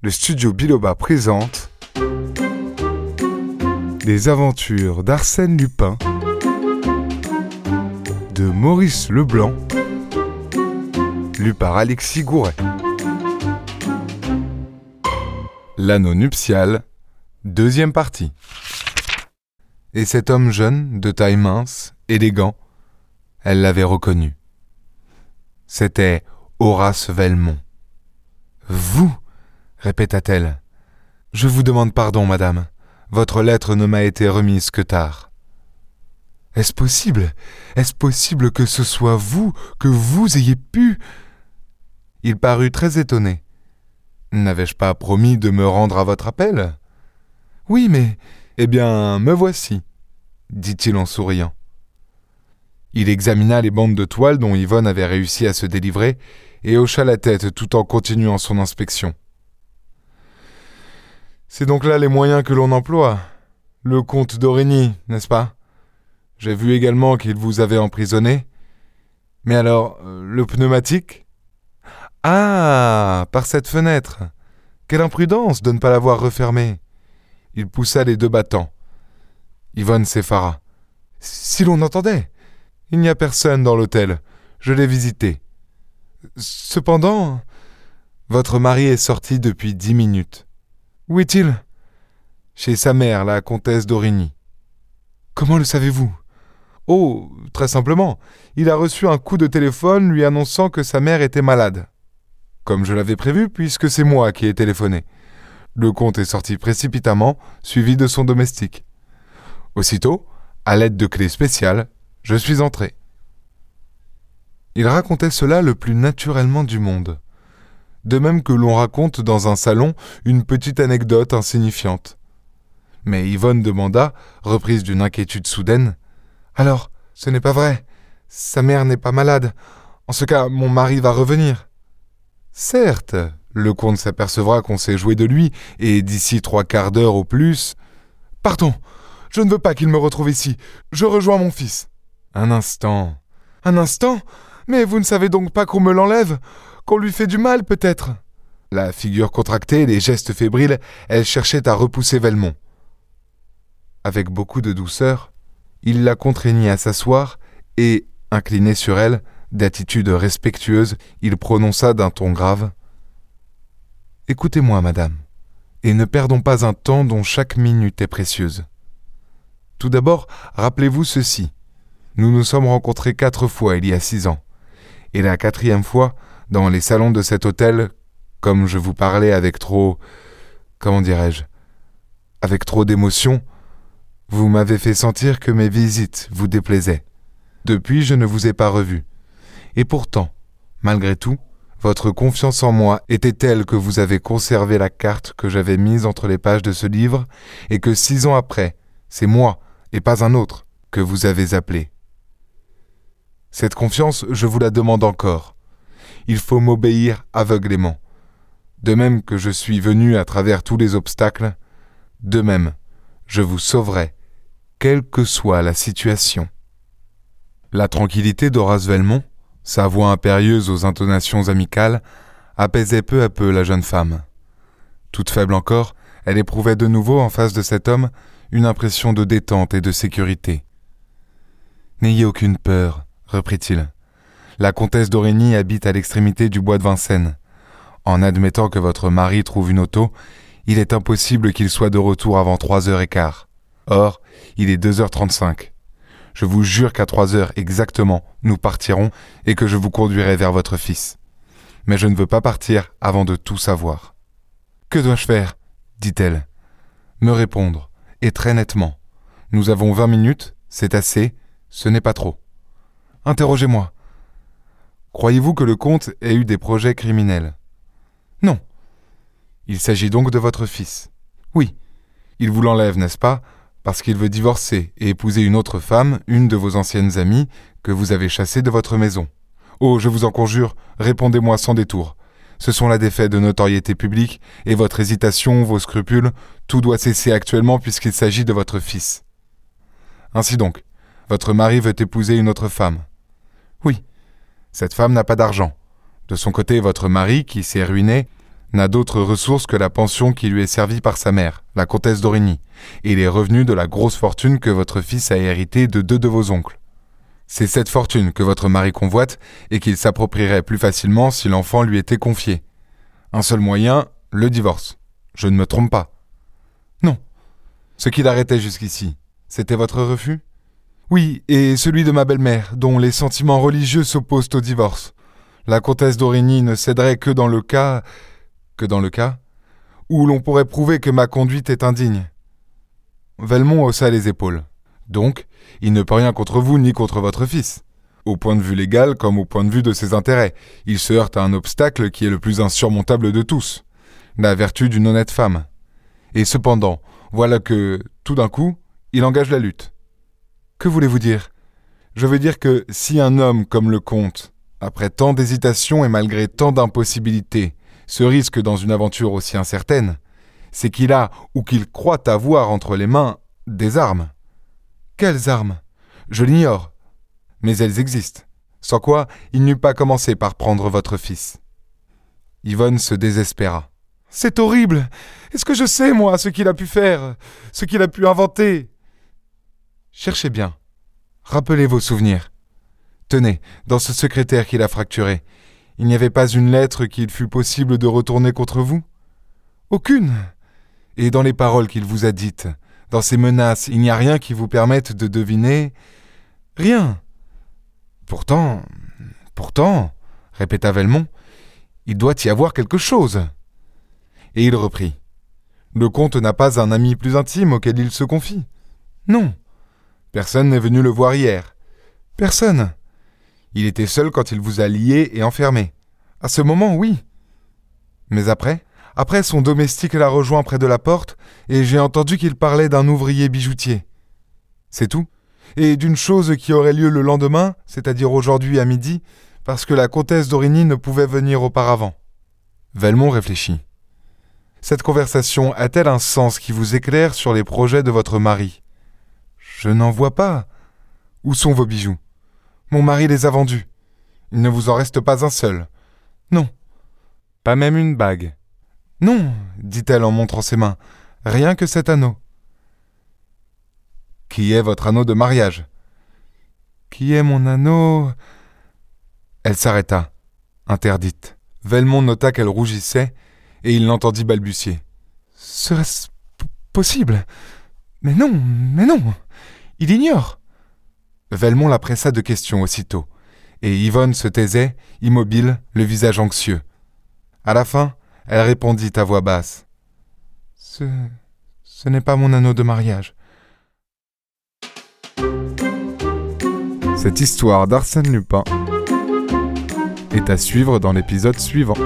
le studio Biloba présente Les aventures d'Arsène Lupin de Maurice Leblanc, lu par Alexis Gouret. L'anneau nuptial, deuxième partie. Et cet homme jeune, de taille mince, élégant, elle l'avait reconnu. C'était Horace Velmont. Vous répéta-t-elle. Je vous demande pardon, madame. Votre lettre ne m'a été remise que tard. Est-ce possible? Est-ce possible que ce soit vous, que vous ayez pu? Il parut très étonné. N'avais-je pas promis de me rendre à votre appel? Oui, mais. Eh bien, me voici, dit-il en souriant. Il examina les bandes de toile dont Yvonne avait réussi à se délivrer et hocha la tête tout en continuant son inspection. C'est donc là les moyens que l'on emploie. Le comte d'Origny, n'est-ce pas? J'ai vu également qu'il vous avait emprisonné. Mais alors, euh, le pneumatique? Ah Par cette fenêtre Quelle imprudence de ne pas l'avoir refermée Il poussa les deux battants. Yvonne s'effara. Si l'on entendait Il n'y a personne dans l'hôtel. Je l'ai visité. Cependant, votre mari est sorti depuis dix minutes. Où est-il? Chez sa mère, la comtesse d'Origny. Comment le savez-vous? Oh, très simplement, il a reçu un coup de téléphone lui annonçant que sa mère était malade. Comme je l'avais prévu, puisque c'est moi qui ai téléphoné. Le comte est sorti précipitamment, suivi de son domestique. Aussitôt, à l'aide de clés spéciales, je suis entré. Il racontait cela le plus naturellement du monde de même que l'on raconte dans un salon une petite anecdote insignifiante. Mais Yvonne demanda, reprise d'une inquiétude soudaine. Alors, ce n'est pas vrai. Sa mère n'est pas malade. En ce cas, mon mari va revenir. Certes, le comte s'apercevra qu'on s'est joué de lui, et d'ici trois quarts d'heure au plus. Pardon, je ne veux pas qu'il me retrouve ici. Je rejoins mon fils. Un instant. Un instant? Mais vous ne savez donc pas qu'on me l'enlève? Lui fait du mal, peut-être. La figure contractée, les gestes fébriles, elle cherchait à repousser Velmont. Avec beaucoup de douceur, il la contraignit à s'asseoir et, incliné sur elle, d'attitude respectueuse, il prononça d'un ton grave Écoutez-moi, madame, et ne perdons pas un temps dont chaque minute est précieuse. Tout d'abord, rappelez-vous ceci. Nous nous sommes rencontrés quatre fois il y a six ans, et la quatrième fois, dans les salons de cet hôtel, comme je vous parlais avec trop. comment dirais-je avec trop d'émotion, vous m'avez fait sentir que mes visites vous déplaisaient. Depuis, je ne vous ai pas revu. Et pourtant, malgré tout, votre confiance en moi était telle que vous avez conservé la carte que j'avais mise entre les pages de ce livre, et que six ans après, c'est moi, et pas un autre, que vous avez appelé. Cette confiance, je vous la demande encore il faut m'obéir aveuglément. De même que je suis venu à travers tous les obstacles, de même, je vous sauverai, quelle que soit la situation. La tranquillité d'Horace Velmont, sa voix impérieuse aux intonations amicales, apaisait peu à peu la jeune femme. Toute faible encore, elle éprouvait de nouveau en face de cet homme une impression de détente et de sécurité. N'ayez aucune peur, reprit-il. La comtesse d'Origny habite à l'extrémité du bois de Vincennes. En admettant que votre mari trouve une auto, il est impossible qu'il soit de retour avant trois heures et quart. Or, il est deux heures trente-cinq. Je vous jure qu'à trois heures exactement, nous partirons et que je vous conduirai vers votre fils. Mais je ne veux pas partir avant de tout savoir. Que dois-je faire? dit-elle. Me répondre, et très nettement. Nous avons vingt minutes, c'est assez, ce n'est pas trop. Interrogez-moi, Croyez-vous que le comte ait eu des projets criminels? Non. Il s'agit donc de votre fils. Oui. Il vous l'enlève, n'est-ce pas? Parce qu'il veut divorcer et épouser une autre femme, une de vos anciennes amies, que vous avez chassée de votre maison. Oh, je vous en conjure, répondez-moi sans détour. Ce sont là des faits de notoriété publique, et votre hésitation, vos scrupules, tout doit cesser actuellement puisqu'il s'agit de votre fils. Ainsi donc, votre mari veut épouser une autre femme. Oui, cette femme n'a pas d'argent. De son côté, votre mari, qui s'est ruiné, n'a d'autre ressource que la pension qui lui est servie par sa mère, la comtesse d'Origny, et les revenus de la grosse fortune que votre fils a hérité de deux de vos oncles. C'est cette fortune que votre mari convoite et qu'il s'approprierait plus facilement si l'enfant lui était confié. Un seul moyen, le divorce. Je ne me trompe pas. Non. Ce qui l'arrêtait jusqu'ici, c'était votre refus? Oui, et celui de ma belle-mère, dont les sentiments religieux s'opposent au divorce. La comtesse d'Origny ne céderait que dans le cas que dans le cas où l'on pourrait prouver que ma conduite est indigne. Velmont haussa les épaules. Donc, il ne peut rien contre vous ni contre votre fils. Au point de vue légal comme au point de vue de ses intérêts, il se heurte à un obstacle qui est le plus insurmontable de tous, la vertu d'une honnête femme. Et cependant, voilà que, tout d'un coup, il engage la lutte. Que voulez-vous dire? Je veux dire que si un homme comme le comte, après tant d'hésitations et malgré tant d'impossibilités, se risque dans une aventure aussi incertaine, c'est qu'il a, ou qu'il croit avoir entre les mains, des armes. Quelles armes? Je l'ignore. Mais elles existent. Sans quoi, il n'eût pas commencé par prendre votre fils. Yvonne se désespéra. C'est horrible. Est-ce que je sais, moi, ce qu'il a pu faire, ce qu'il a pu inventer? Cherchez bien. Rappelez vos souvenirs. Tenez, dans ce secrétaire qu'il a fracturé, il n'y avait pas une lettre qu'il fût possible de retourner contre vous? Aucune. Et dans les paroles qu'il vous a dites, dans ces menaces, il n'y a rien qui vous permette de deviner? Rien. Pourtant, pourtant, répéta Velmont, il doit y avoir quelque chose. Et il reprit. Le comte n'a pas un ami plus intime auquel il se confie. Non. Personne n'est venu le voir hier. Personne. Il était seul quand il vous a lié et enfermé. À ce moment, oui. Mais après? Après, son domestique l'a rejoint près de la porte, et j'ai entendu qu'il parlait d'un ouvrier bijoutier. C'est tout Et d'une chose qui aurait lieu le lendemain, c'est-à-dire aujourd'hui à midi, parce que la comtesse d'Origny ne pouvait venir auparavant. Velmont réfléchit. Cette conversation a-t-elle un sens qui vous éclaire sur les projets de votre mari? Je n'en vois pas. Où sont vos bijoux? Mon mari les a vendus. Il ne vous en reste pas un seul. Non. Pas même une bague. Non, dit-elle en montrant ses mains. Rien que cet anneau. Qui est votre anneau de mariage? Qui est mon anneau? Elle s'arrêta, interdite. Velmont nota qu'elle rougissait, et il l'entendit balbutier. Serait-ce possible? Mais non, mais non Il ignore Velmont la pressa de questions aussitôt, et Yvonne se taisait, immobile, le visage anxieux. À la fin, elle répondit à voix basse. Ce. ce n'est pas mon anneau de mariage. Cette histoire d'Arsène Lupin est à suivre dans l'épisode suivant.